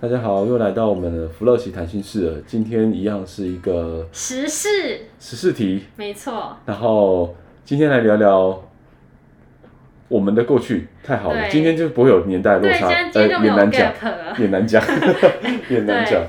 大家好，又来到我们的福乐奇谈心事了。今天一样是一个时事时事题，没错。然后今天来聊聊我们的过去，太好了。今天就不会有年代落差，呃，也难讲，也难讲，也难讲。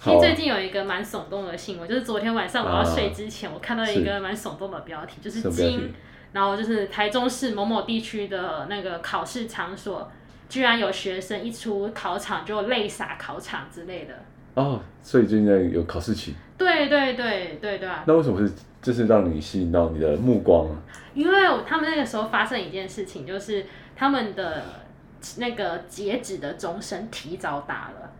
其实最近有一个蛮耸动的新闻，就是昨天晚上我要睡之前，啊、我看到一个蛮耸动的标题，是就是今，然后就是台中市某某地区的那个考试场所。居然有学生一出考场就泪洒考场之类的哦，所以就应该有考试期。对对对对对啊！那为什么是就是让你吸引到你的目光啊？因为他们那个时候发生一件事情，就是他们的那个截止的钟声提早打了，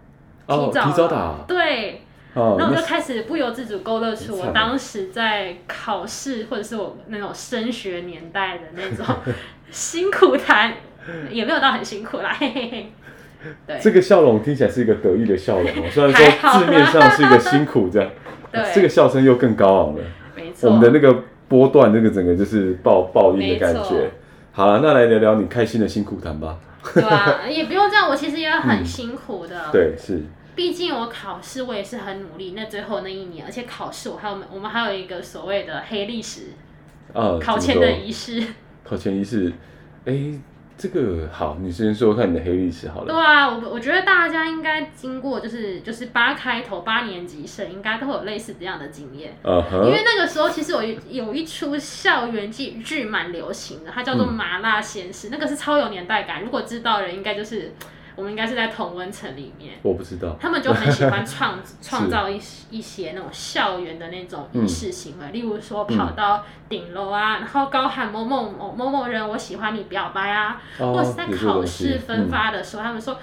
哦，提早提早打，对。哦，那我就开始不由自主勾勒出我当时在考试或者是我那种升学年代的那种 辛苦谈。也没有到很辛苦啦，嘿嘿嘿。对，这个笑容听起来是一个得意的笑容，虽然说字面上是一个辛苦这样，对，这个笑声又更高昂了。没错，我们的那个波段，那个整个就是爆爆音的感觉。好了，那来聊聊你开心的辛苦谈吧。对啊，也不用这样，我其实也很辛苦的。嗯、对，是。毕竟我考试，我也是很努力。那最后那一年，而且考试我还有我们还有一个所谓的黑历史啊，考前的仪式。考前仪式，哎、欸。这个好，你先说看你的黑历史好了。对啊，我我觉得大家应该经过就是就是八开头八年级生，应该都会有类似这样的经验。Uh -huh. 因为那个时候其实有有一出校园剧剧蛮流行的，它叫做《麻辣鲜师》，嗯，那个是超有年代感。如果知道的人，应该就是。我们应该是在同温层里面，我不知道。他们就很喜欢创创造一一些那种校园的那种仪式行为，嗯，例如说跑到顶楼啊，嗯，然后高喊某某某某某人，我喜欢你，表白啊，哦，或是在考试分发的时候，嗯，他们说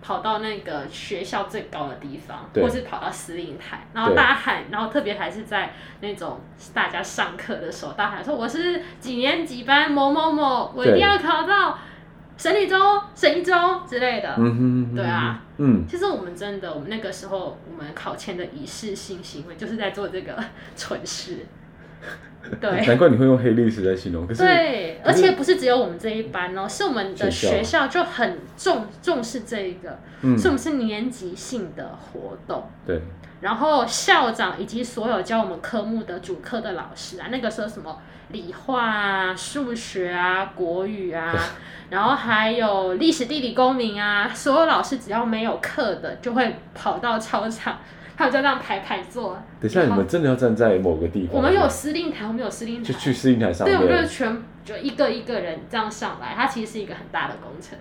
跑到那个学校最高的地方，或是跑到司令台，然后大喊，然后特别还是在那种大家上课的时候，大喊说我是几年几班某某某，我一定要考到。省一周、省一周之类的，嗯哼，对啊，嗯，其实我们真的，我们那个时候，我们考前的仪式性行为，就是在做这个 蠢事。对，难怪你会用黑历史来形容。可是，对，而且不是只有我们这一班哦，是我们的学校就很重重视这一个，嗯，是我们是年级性的活动。对，然后校长以及所有教我们科目的主课的老师啊，那个时候什么理化啊、数学啊、国语啊。然后还有历史、地理、公民啊，所有老师只要没有课的，就会跑到操场，他们就这样排排坐。等一下，你们真的要站在某个地方？我们有司令台，我们有司令台，就去司令台上面。对，我们就全就一个一个人这样上来，它其实是一个很大的工程。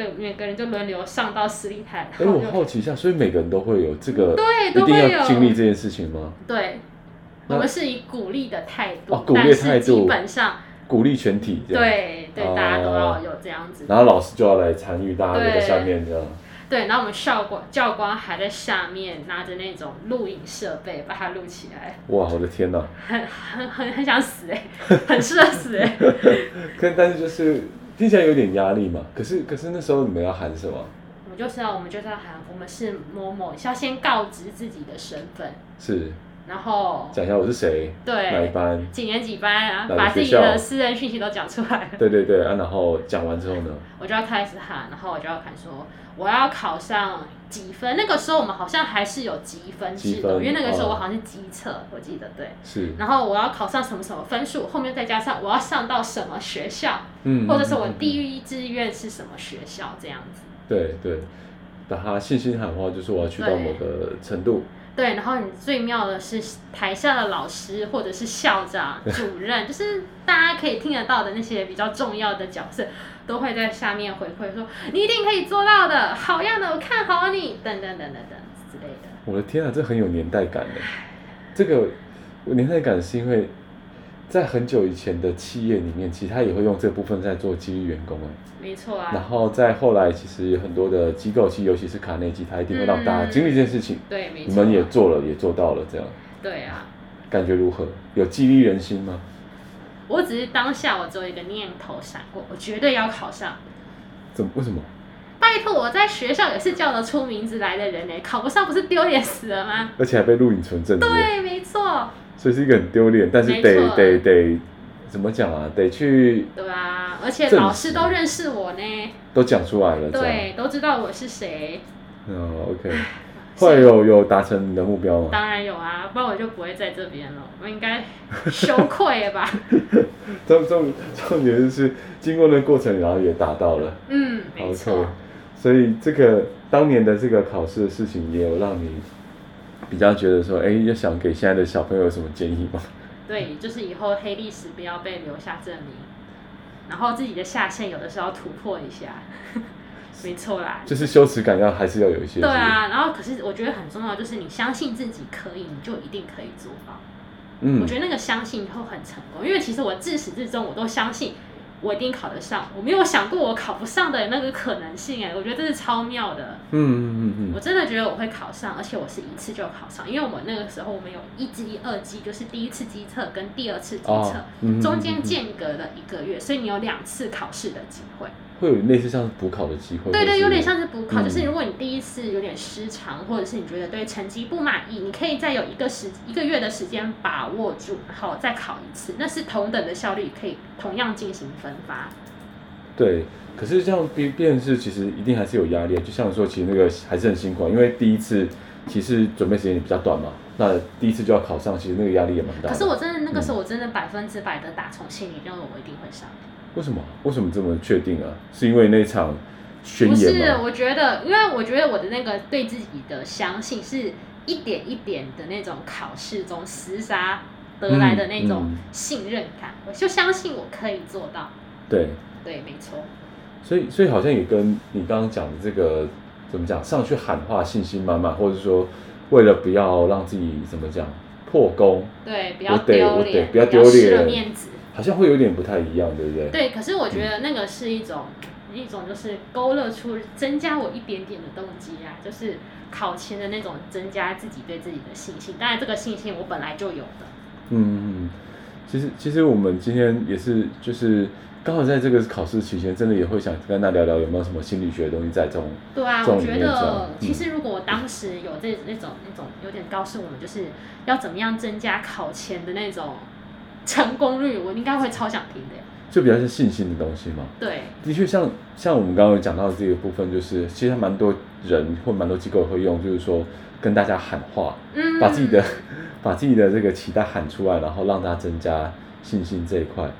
对，每个人就轮流上到司令台。哎，我好奇一下，所以每个人都会有这个，对，一定要经历这件事情吗？对，我们是以鼓励的态度，哦、鼓励态度，基本上。鼓励全体这样，对对、啊，大家都要有这样子。然后老师就要来参与，大家在下面这样。对，然后我们校官教官还在下面拿着那种录影设备把它录起来。哇，我的天哪！很很很很想死哎，很适合死哎。可但是就是听起来有点压力嘛。可是可是那时候你们要喊什么？我们就是要我们就是要喊，我们是某某，要先告知自己的身份。是。然后讲一下我是谁，对，哪一班，几年几班啊，把自己的私人讯息都讲出来。对对对啊，然后讲完之后呢，我就要开始喊，然后我就要喊说我要考上几分。那个时候我们好像还是有积分制的，因为那个时候我好像是基测，哦，我记得对。是。然后我要考上什么什么分数，后面再加上我要上到什么学校，嗯，或者是我第一志愿是什么学校这样子。对对，把他信心喊话，就是我要去到某个程度。对，然后你最妙的是台下的老师或者是校长、主任，就是大家可以听得到的那些比较重要的角色，都会在下面回馈说：“你一定可以做到的，好样的，我看好你。”等等等等等之类的。我的天啊，这很有年代感的。这个年代感是因为在很久以前的企业里面，其实他也会用这部分在做激励员工哎。没错啊。然后在后来，其实很多的机构，其实尤其是卡内基，他一定会让大家经历这件事情。嗯、对，没错。你们也做了，也做到了，这样。对啊。感觉如何？有激励人心吗？我只是当下我只有一个念头闪过，我绝对要考上。怎么？为什么？拜托，我在学校也是叫得出名字来的人呢，考不上不是丢脸死了吗？而且还被录影存证。对，没错。所以是一个很丢脸，但是得得得，怎么讲啊？得去。对啊，而且老师都认识我呢。都讲出来了。对，都知道我是谁。哦，OK。后来有有达成你的目标吗？当然有啊，不然我就不会在这边了。我应该羞愧了吧？重重重点就是经过那个过程，然后也达到了。嗯，没错。所以这个当年的这个考试的事情，也有让你比较觉得说，哎，要想给现在的小朋友有什么建议吗？对，就是以后黑历史不要被留下证明，然后自己的下限有的时候要突破一下。没错啦，就是羞耻感要还是要有一些。对啊，然后可是我觉得很重要，就是你相信自己可以，你就一定可以做到。嗯，我觉得那个相信以后很成功，因为其实我自始至终我都相信我一定考得上，我没有想过我考不上的那个可能性哎，我觉得这是超妙的。嗯嗯嗯嗯，我真的觉得我会考上，而且我是一次就考上，因为我们那个时候我们有一级、二级，就是第一次机测跟第二次机测，哦嗯、中间间隔了一个月，所以你有两次考试的机会。会有类似像是补考的机会，对对，有点像是补考，嗯、就是如果你第一次有点失常，或者是你觉得对成绩不满意，你可以再有一个时一个月的时间把握住，然后再考一次，那是同等的效率，可以同样进行分发。对，可是这样变变是其实一定还是有压力，就像说其实那个还是很辛苦，因为第一次其实准备时间也比较短嘛，那第一次就要考上，其实那个压力也蛮大。可是我真的那个时候我真的百分之百的打从心里认为我一定会上。为什么？为什么这么确定啊？是因为那场宣言吗？不是，我觉得，因为我觉得我的那个对自己的相信，是一点一点的那种考试中厮杀得来的那种信任感，嗯嗯、我就相信我可以做到。对，对，没错。所以，所以好像也跟你刚刚讲的这个怎么讲，上去喊话，信心满满，或者说为了不要让自己怎么讲破功，对，不要丢脸，不要丢脸，面子。好像会有点不太一样，对不对？对，可是我觉得那个是一种、嗯、一种，就是勾勒出增加我一点点的动机啊，就是考前的那种增加自己对自己的信心。当然，这个信心我本来就有的。嗯，其实其实我们今天也是，就是刚好在这个考试期间，真的也会想跟他聊聊有没有什么心理学的东西在这种。对啊，我觉得其实如果我当时有这那种那种有点告诉我们，就是要怎么样增加考前的那种。成功率，我应该会超想听的。就比较是信心的东西嘛。对，的确，像像我们刚刚有讲到的这个部分，就是其实蛮多人或蛮多机构会用，就是说跟大家喊话，嗯，把自己的 把自己的这个期待喊出来，然后让大家增加信心这一块。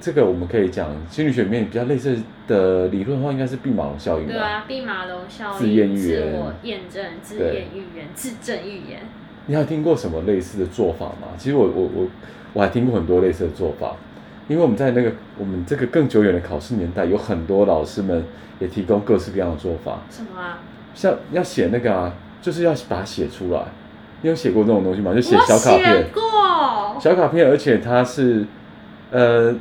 这个我们可以讲心理学里面比较类似的理论的话，应该是毕马龙效应。对啊，毕马龙效应。自验预言。自我验证、自验预言、自证预言。你还有听过什么类似的做法吗？其实我我我。我我还听过很多类似的做法，因为我们在那个我们这个更久远的考试年代，有很多老师们也提供各式各样的做法。什么啊？像要写那个啊，就是要把它写出来。你有写过这种东西吗？就写小卡片。过。小卡片，而且它是，呃，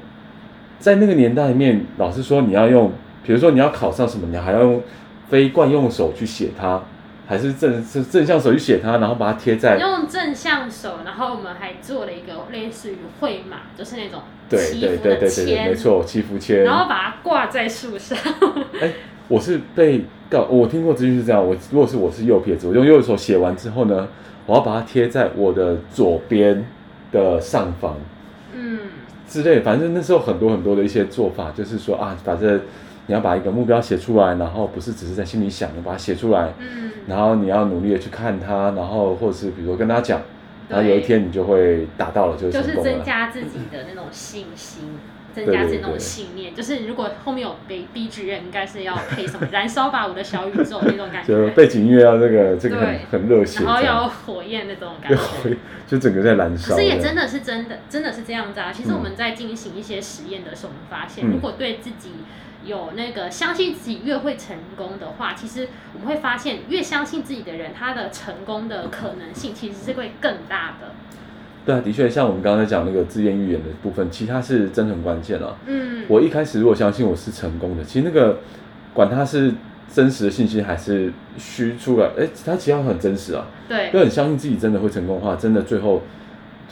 在那个年代里面，老师说你要用，比如说你要考上什么，你还要用非惯用手去写它。还是正是正向手去写它，然后把它贴在用正向手，然后我们还做了一个类似于绘马，就是那种祈福的签，没错，祈福签，然后把它挂在树上。哎、欸，我是被告，我听过资讯是这样，我如果是我是右撇子，我用右手写完之后呢，我要把它贴在我的左边的上方，嗯，之类，反正那时候很多很多的一些做法，就是说啊，反正。你要把一个目标写出来，然后不是只是在心里想，你把它写出来，嗯，然后你要努力的去看它，然后或者是比如说跟他讲，然后有一天你就会达到了，就是就是增加自己的那种信心，增加自己那种信念。就是如果后面有被 BGM，应该是要配什么燃烧吧我的小宇宙那种感觉，就背景音乐要这个这个很很热血，然后要火焰那种感觉，就整个在燃烧。可是也真的是真的，真的是这样子啊！其实我们在进行一些实验的时候，我们发现如果对自己有那个相信自己越会成功的话，其实我们会发现，越相信自己的人，他的成功的可能性其实是会更大的。对啊，的确，像我们刚刚在讲那个自验预言的部分，其他是真的很关键啊。嗯，我一开始如果相信我是成功的，其实那个管他是真实的信息还是虚出来，哎，他其实很真实啊。对，就很相信自己真的会成功的话，真的最后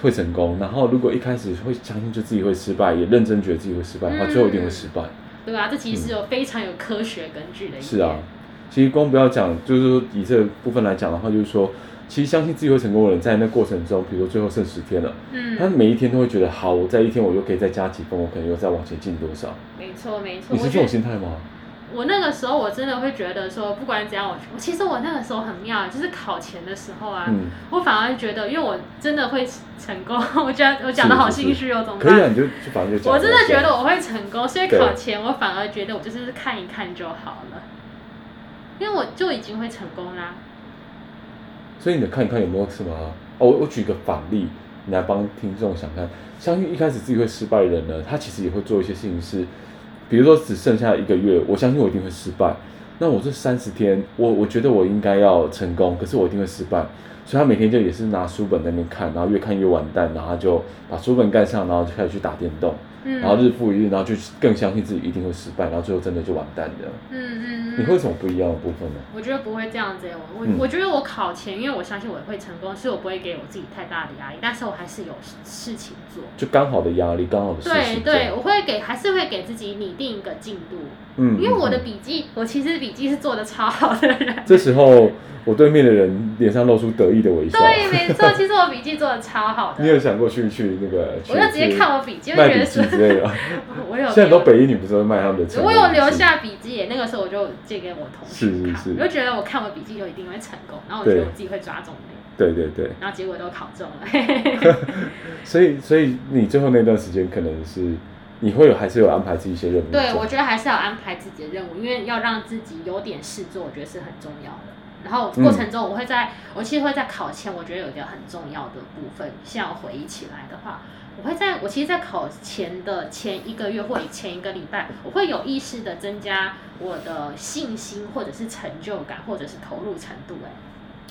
会成功。然后如果一开始会相信就自己会失败，也认真觉得自己会失败的话，嗯，最后一定会失败。对啊，这其实有非常有科学根据的。是啊，其实光不要讲，就是说以这个部分来讲的话，就是说。其实相信自己会成功的人，在那过程中，比如说最后剩十天了，嗯，他每一天都会觉得，好，我在一天我又可以再加几分，我可能又再往前进多少。没错，没错。你是这种心态吗？我那个时候我真的会觉得说，不管怎样，我其实我那个时候很妙，就是考前的时候啊，嗯，我反而觉得，因为我真的会成功，我觉得我讲的好心虚哦，怎么办？可以啊，你就就反正就讲。我真的觉得我会成功，所以考前我反而觉得我就是看一看就好了，因为我就已经会成功啦。所以你看一看有没有什么哦，我我举个反例，你来帮听众想看。相信一开始自己会失败的人呢，他其实也会做一些事情是，比如说只剩下一个月，我相信我一定会失败。那我这三十天，我我觉得我应该要成功，可是我一定会失败。所以他每天就也是拿书本在那边看，然后越看越完蛋，然后他就把书本盖上，然后就开始去打电动，嗯、然后日复一日，然后就更相信自己一定会失败，然后最后真的就完蛋的。嗯嗯。你会有什么不一样的部分呢？我觉得不会这样子，我我我觉得我考前，因为我相信我会成功，所以我不会给我自己太大的压力，但是我还是有事情做，就刚好的压力，刚好的事情。对对，我会给，还是会给自己拟定一个进度。嗯，因为我的笔记，我其实笔记是做的超好的人。这时候，我对面的人脸上露出得意的微笑。对，没错，其实我笔记做的超好的。你有想过去去那个？我就直接看我笔记，卖笔记之类的。我有。现在都北一女不是会卖他们的？我有留下笔记，那个时候我就借给我同事看，是是是，我就觉得我看我笔记就一定会成功，然后我觉得我自己会抓重点。对对对。然后结果都考中了。所以，所以你最后那段时间可能是你会有还是有安排自己一些任务？对，我觉得还是要安排自己的任务，因为要让自己有点事做，我觉得是很重要的。然后过程中，我会在、嗯、我其实会在考前，我觉得有一个很重要的部分，像回忆起来的话，我会在我其实，在考前的前一个月或者前一个礼拜，我会有意识的增加我的信心，或者是成就感，或者是投入程度。哎，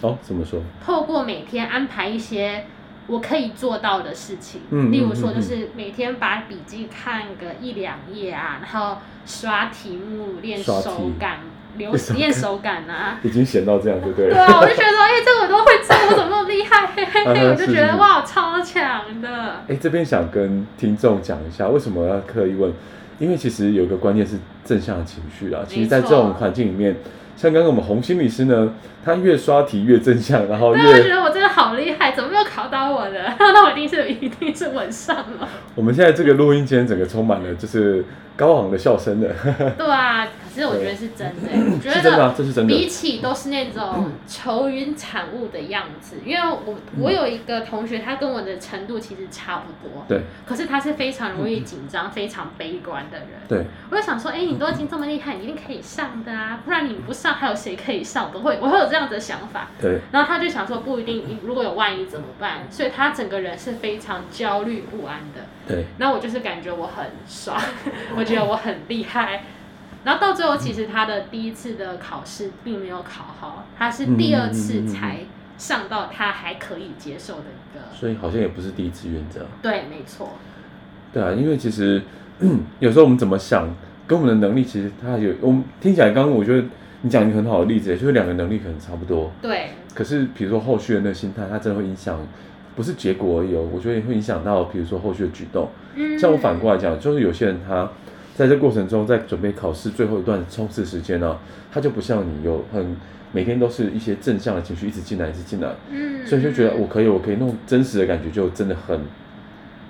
哦，怎么说？透过每天安排一些我可以做到的事情，嗯、例如说，就是每天把笔记看个一两页啊，然后刷题目练手感。练练手感啊，已经闲到这样，对不对？对啊，我就觉得说，哎、欸，这个我都会做，我怎么那么厉害？嘿嘿嘿，我就觉得哇，超强的。哎、欸，这边想跟听众讲一下，为什么要刻意问？因为其实有一个关键是正向的情绪啊。其实，在这种环境里面。像刚刚我们洪心理师呢，他越刷题越正向，然后越我觉得我真的好厉害，怎么没有考到我的？那我一定是一定是稳上了。我们现在这个录音间整个充满了就是高昂的笑声的。对啊，可是我觉得是真的，我觉得真的，这是真的。比起都是那种愁云惨雾的样子，因为我我有一个同学，他跟我的程度其实差不多，对。可是他是非常容易紧张、非常悲观的人。对。我就想说，哎，你都已经这么厉害，你一定可以上的啊，不然你不上。那还有谁可以上？都会，我会有这样的想法。对。然后他就想说，不一定，如果有万一怎么办？所以他整个人是非常焦虑不安的。对。然后我就是感觉我很爽，我觉得我很厉害。然后到最后，其实他的第一次的考试并没有考好，他是第二次才上到他还可以接受的一个。所以好像也不是第一次原则。对，没错。对啊，因为其实 有时候我们怎么想，跟我们的能力其实他有，我们听起来刚刚我觉得。你讲一个很好的例子，就是两个能力可能差不多，对。可是比如说后续的那个心态，它真的会影响，不是结果而已哦。我觉得也会影响到，比如说后续的举动。嗯。像我反过来讲，就是有些人他在这过程中，在准备考试最后一段冲刺时间呢、啊，他就不像你有很每天都是一些正向的情绪一直进来，一直进来。嗯。所以就觉得我可以，我可以，那种真实的感觉就真的很，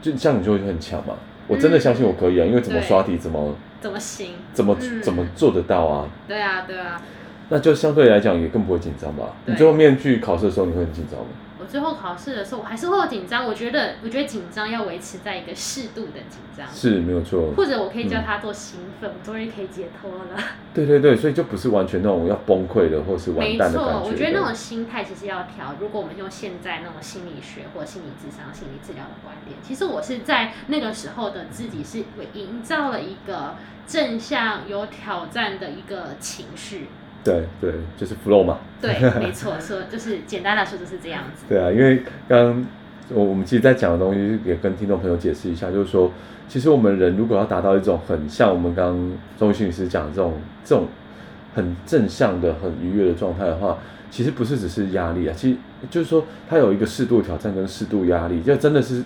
就像你就会很强嘛。我真的相信我可以啊，因为怎么刷题怎么。怎么行？怎么、嗯、怎么做得到啊？对啊，对啊。那就相对来讲也更不会紧张吧？你最后面去考试的时候，你会很紧张吗？我最后考试的时候，我还是会有紧张。我觉得，我觉得紧张要维持在一个适度的紧张。是没有错。或者我可以叫他做兴奋，嗯、我终于可以解脱了。对对对，所以就不是完全那种要崩溃的，或是完蛋的感觉。没错，我觉得那种心态其实要调。如果我们用现在那种心理学或心理智商、心理治疗的观点，其实我是在那个时候的自己是营造了一个正向、有挑战的一个情绪。对对，就是 flow 嘛。对，没错，说就是简单来说就是这样子。对啊，因为刚刚我我们其实，在讲的东西也跟听众朋友解释一下，就是说，其实我们人如果要达到一种很像我们刚刚中医心理师讲的这种这种很正向的、很愉悦的状态的话，其实不是只是压力啊，其实就是说，它有一个适度挑战跟适度压力，就真的是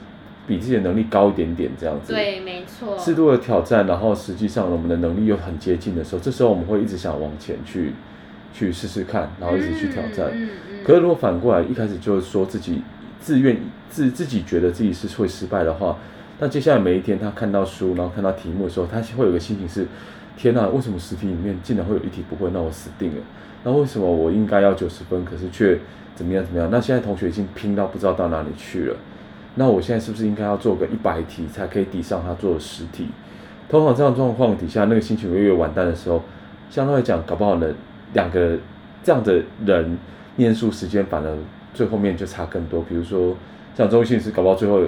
比自己的能力高一点点这样子。对，没错。适度的挑战，然后实际上我们的能力又很接近的时候，这时候我们会一直想往前去去试试看，然后一直去挑战。可是如果反过来一开始就是说自己自愿自自己觉得自己是会失败的话，那接下来每一天他看到书，然后看到题目的时候，他会有个心情是：天哪，为什么十题里面竟然会有一题不会？那我死定了。那为什么我应该要九十分，可是却怎么样怎么样？那现在同学已经拼到不知道到哪里去了。那我现在是不是应该要做个一百题才可以抵上他做的十题？通常这样状况底下，那个心情越越完蛋的时候，相对来讲，搞不好呢，两个这样的人念书时间反而最后面就差更多。比如说像周信是搞不好最后。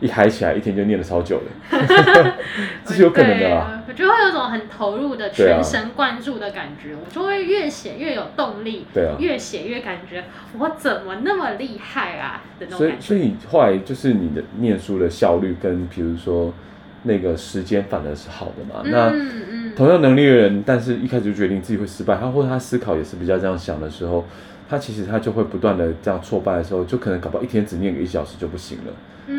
一嗨起来，一天就念了超久了，这 是有可能的啊。我就会有种很投入的、全神贯注的感觉，啊、我就会越写越有动力，对啊，越写越感觉我怎么那么厉害啊的那种感觉。所以，所以后来就是你的念书的效率跟，比如说那个时间反而是好的嘛？嗯、那同样能力的人，但是一开始就决定自己会失败，他或者他思考也是比较这样想的时候，他其实他就会不断的这样挫败的时候，就可能搞不好一天只念个一小时就不行了。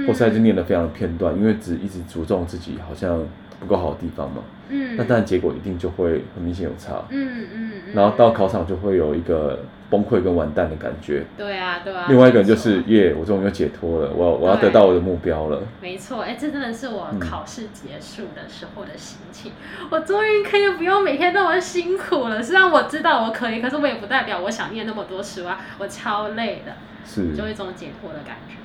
或是他就念的非常的片段，因为只一直着重自己好像不够好的地方嘛。嗯。那当然结果一定就会很明显有差。嗯嗯。然后到考场就会有一个崩溃跟完蛋的感觉。对啊，对啊。另外一个人就是耶，我终于又解脱了，我我要得到我的目标了。没错，哎，这真的是我考试结束的时候的心情。我终于可以不用每天那么辛苦了。虽然我知道我可以，可是我也不代表我想念那么多书啊，我超累的。是。就一种解脱的感觉。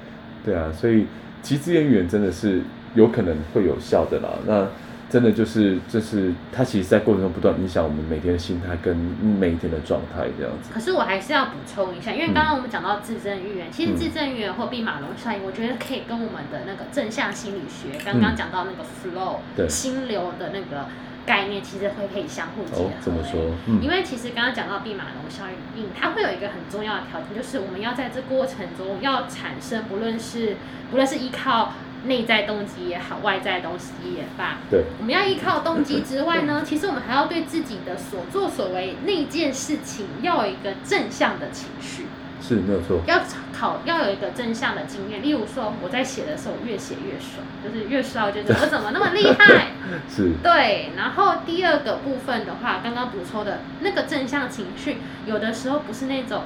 对啊，所以其实自然语言真的是有可能会有效的啦。那真的就是，就是它其实，在过程中不断影响我们每天的心态跟每一天的状态这样子。可是我还是要补充一下，因为刚刚我们讲到自证预言，嗯、其实自证预言或毕马龙效应，我觉得可以跟我们的那个正向心理学，刚刚讲到那个 flow、心流的那个。概念其实会可以相互结合。怎么说？因为其实刚刚讲到毕马龙效应，它会有一个很重要的条件，就是我们要在这过程中要产生，不论是不论是依靠内在动机也好，外在动机也罢，对，我们要依靠动机之外呢，其实我们还要对自己的所作所为那件事情要有一个正向的情绪。是没有错，要考要有一个正向的经验，例如说我在写的时候越写越爽，就是越爽，觉得 我怎么那么厉害？是，对。然后第二个部分的话，刚刚补充的那个正向情绪，有的时候不是那种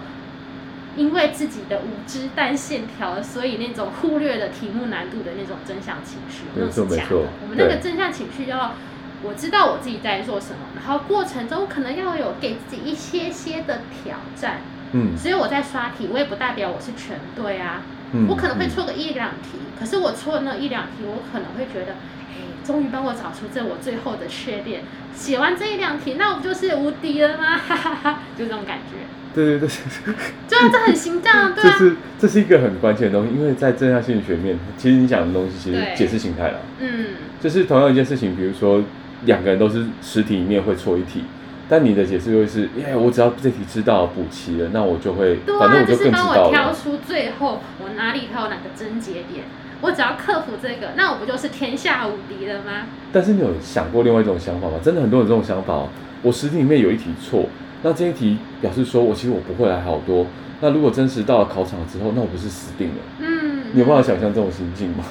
因为自己的无知但线条，所以那种忽略了题目难度的那种真相情绪，那是假的。我们那个真相情绪要我知道我自己在做什么，然后过程中可能要有给自己一些些的挑战。嗯，所以我在刷题，我也不代表我是全对啊。嗯，我可能会错个一两题，嗯，可是我错那一两题，我可能会觉得，哎，终于帮我找出这我最后的缺点。写完这一两题，那我不就是无敌了吗？哈哈哈，就这种感觉。对对对，对啊，这很形象，对啊。这是这是一个很关键的东西，因为在正向心理学面，其实你讲的东西其实解释形态了。嗯，就是同样一件事情，比如说两个人都是十题里面会错一题。但你的解释会是，耶，我只要这题知道补齐了，那我就会，反正我就更知道了。就是帮我挑出最后我哪里还有哪个症结点，我只要克服这个，那我不就是天下无敌了吗？但是你有想过另外一种想法吗？真的很多人这种想法哦。我十题里面有一题错，那这一题表示说我其实我不会还好多。那如果真实到了考场之后，那我不是死定了？嗯，你有办法想象这种心境吗？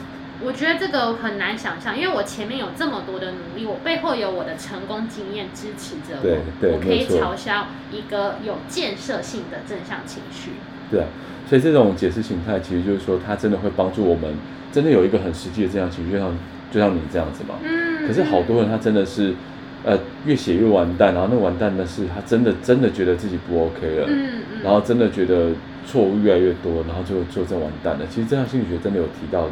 我觉得这个很难想象，因为我前面有这么多的努力，我背后有我的成功经验支持着我，对对，我可以嘲笑一个有建设性的正向情绪。对啊，所以这种解释形态其实就是说，它真的会帮助我们，真的有一个很实际的正向情绪，就像就像你这样子嘛。嗯。可是好多人他真的是，呃，越写越完蛋，然后那完蛋的是他真的真的觉得自己不 OK 了，嗯嗯，然后真的觉得错误越来越多，然后就就真完蛋了。其实正向心理学真的有提到。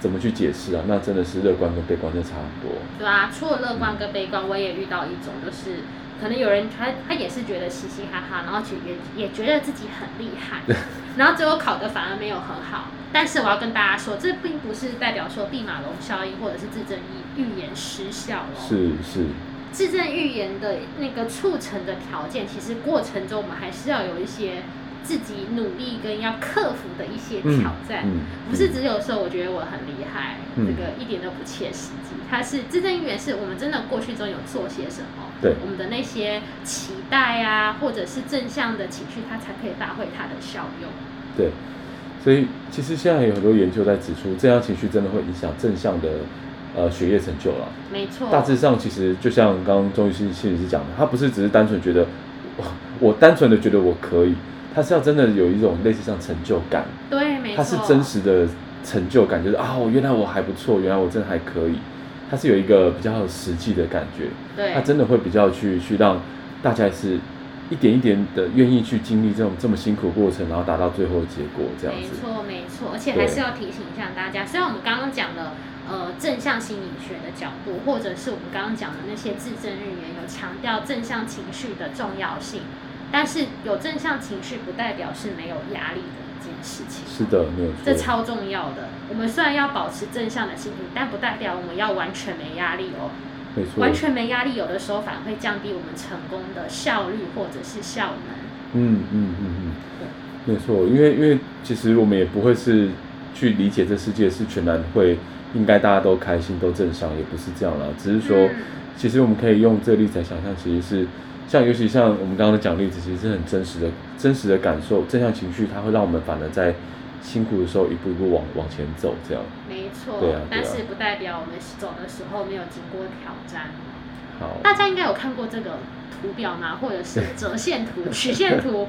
怎么去解释啊？那真的是乐观跟悲观就差很多。对啊，除了乐观跟悲观，我也遇到一种，就是可能有人他他也是觉得嘻嘻哈哈，然后也也觉得自己很厉害，然后最后考的反而没有很好。但是我要跟大家说，这并不是代表说毕马龙效应或者是自证预预言失效哦。是是。自证预言的那个促成的条件，其实过程中我们还是要有一些自己努力跟要克服的一些挑战，嗯嗯、不是只有说我觉得我很厉害，嗯、这个一点都不切实际。它是自证预言，是我们真的过去中有做些什么，对我们的那些期待啊，或者是正向的情绪，它才可以发挥它的效用。对，所以其实现在有很多研究在指出，正向情绪真的会影响正向的呃学业成就了。没错，大致上其实就像刚刚钟医师心理师讲的，他不是只是单纯觉得我，我单纯的觉得我可以。他是要真的有一种类似像成就感，对，没错，他是真实的成就感，就是啊，我原来我还不错，原来我真的还可以，他是有一个比较实际的感觉，对，他真的会比较去去让大家是一点一点的愿意去经历这种这么辛苦的过程，然后达到最后的结果，这样子，没错没错，而且还是要提醒一下大家，虽然我们刚刚讲的呃正向心理学的角度，或者是我们刚刚讲的那些自证预言，有强调正向情绪的重要性。但是有正向情绪，不代表是没有压力的一件事情。是的，没有错。这超重要的。我们虽然要保持正向的心理，但不代表我们要完全没压力哦。没错。完全没压力，有的时候反而会降低我们成功的效率或者是效能。嗯嗯嗯嗯。对。没错，因为因为其实我们也不会是去理解这世界是全然会应该大家都开心都正向，也不是这样啦。只是说，嗯、其实我们可以用这个例子来想象，其实是。像尤其像我们刚刚的讲例子，其实是很真实的，真实的感受，正向情绪，它会让我们反而在辛苦的时候一步一步往往前走，这样。没错。对啊。但是不代表我们走的时候没有经过挑战。好。大家应该有看过这个图表吗？或者是折线图、曲线图？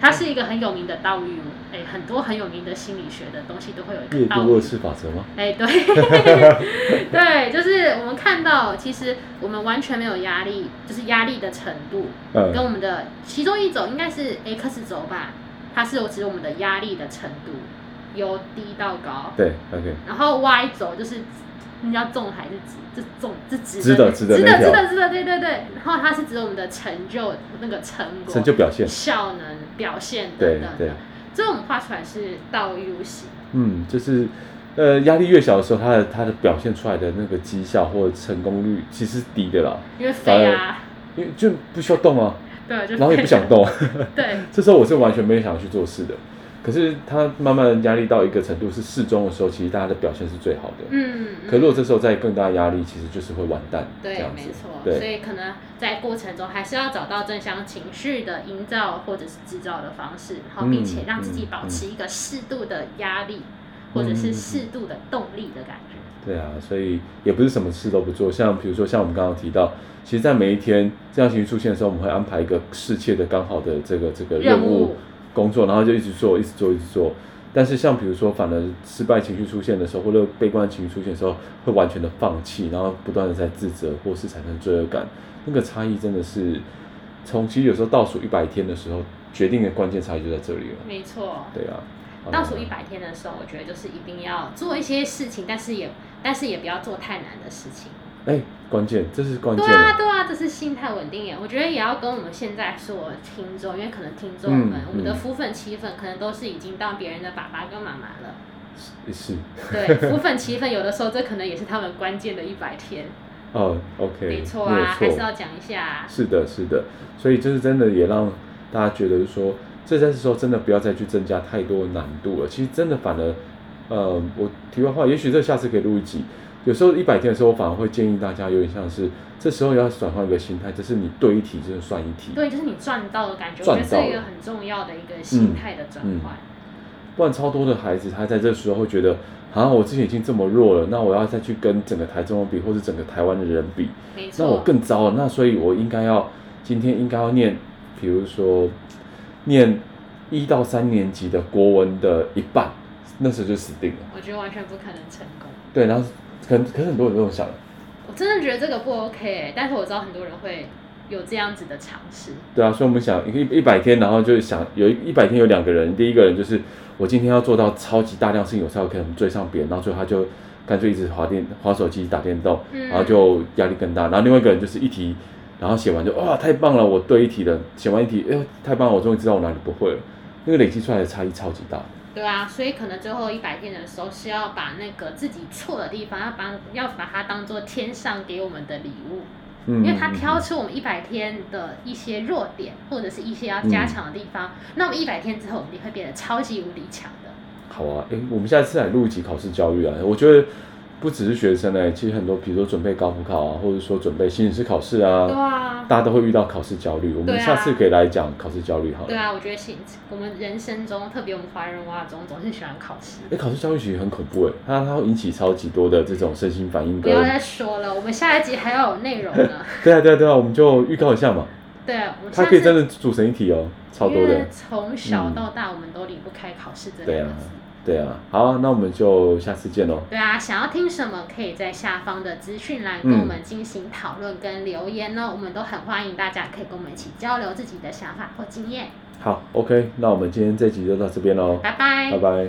它是一个很有名的道理。哎，很多很有名的心理学的东西都会有一个倒叶度二次法则吗？哎，对，对，就是我们看到，其实我们完全没有压力，就是压力的程度，嗯，跟我们的其中一种应该是 X 轴吧，它是有指我们的压力的程度，由低到高，对，OK，然后 Y 轴就是你要重还是直？这重这直直的直的直的直的直的对对对，然后它是指我们的成就那个成果、成就表现、效能表现等等的。对对这种画出来是倒 U 型，嗯，就是，呃，压力越小的时候，它的它的表现出来的那个绩效或者成功率其实是低的啦。因为飞啊，因为就不需要动啊，对，就然后也不想动，对，这时候我是完全没有想去做事的。可是他慢慢压力到一个程度是适中的时候，其实大家的表现是最好的。嗯。可如果这时候再更大压力，其实就是会完蛋。对，没错。对。所以可能在过程中还是要找到正向情绪的营造或者是制造的方式，然后并且让自己保持一个适度的压力，或者是适度的动力的感觉。对啊，所以也不是什么事都不做，像比如说像我们刚刚提到，其实，在每一天这样情绪出现的时候，我们会安排一个适切的、刚好的这个这个任务。工作，然后就一直做，一直做，一直做。但是像比如说，反而失败情绪出现的时候，或者悲观情绪出现的时候，会完全的放弃，然后不断的在自责，或是产生罪恶感。那个差异真的是，从其实有时候倒数一百天的时候，决定的关键差异就在这里了。没错。对啊。倒数一百天的时候，我觉得就是一定要做一些事情，但是也，但是也不要做太难的事情。哎，关键，这是关键。对啊，对啊，这是心态稳定耶。我觉得也要跟我们现在所听众，因为可能听众们，嗯、我们的福粉、妻粉，可能都是已经当别人的爸爸跟妈妈了。是。对，福粉、妻粉，有的时候这可能也是他们关键的一百天。哦，OK。没错啊，还是要讲一下。是的，是的。所以就是真的也让大家觉得说，这件事时候真的不要再去增加太多难度了。其实真的反而，呃，我题外话，也许这下次可以录一集。有时候一百天的时候，我反而会建议大家有点像是，这时候要转换一个心态，就是你对一题就是算一题。对，就是你赚到的感觉，我觉得是一个很重要的一个心态的转换。嗯嗯。不然超多的孩子，他在这时候会觉得，啊，我之前已经这么弱了，那我要再去跟整个台中比，或者整个台湾的人比，那我更糟了。那所以我应该要今天应该要念，比如说念一到三年级的国文的一半，那时候就死定了。我觉得完全不可能成功。对，然后。可可是很多人都想，我真的觉得这个不 OK，但是我知道很多人会有这样子的尝试。对啊，所以我们想一一百天，然后就想有一百天有两个人，第一个人就是我今天要做到超级大量事情，我才有可能追上别人，然后最后他就干脆一直滑电滑手机打电动，然后就压力更大。然后另外一个人就是一题，然后写完就哇太棒了，我对一题了，写完一题，哎呦太棒了，我终于知道我哪里不会了，那个累积出来的差异超级大。对啊，所以可能最后一百天的时候是要把那个自己错的地方，要把要把它当做天上给我们的礼物，因为他挑出我们一百天的一些弱点，或者是一些要加强的地方，嗯、那我们一百天之后，我们就会变得超级无敌强的。好啊，哎，我们下次来录一集考试教育啊，我觉得。不只是学生呢，其实很多，比如说准备高普考啊，或者说准备心理师考试啊，对啊，大家都会遇到考试焦虑。我们下次可以来讲考试焦虑好了。对啊，我觉得心，我们人生中，特别我们华人文化中，总是喜欢考试。哎，考试焦虑其实很恐怖哎，它它会引起超级多的这种身心反应。不要再说了，我们下一集还要有内容呢。对啊对啊对啊，我们就预告一下嘛。对啊，我们它可以真的组成一体哦，超多的。从小到大，我们都离不开考试这两个字。对啊，好啊，那我们就下次见喽。对啊，想要听什么，可以在下方的资讯栏跟我们进行讨论跟留言呢，嗯、我们都很欢迎大家可以跟我们一起交流自己的想法或经验。好，OK，那我们今天这集就到这边喽，拜拜，拜拜。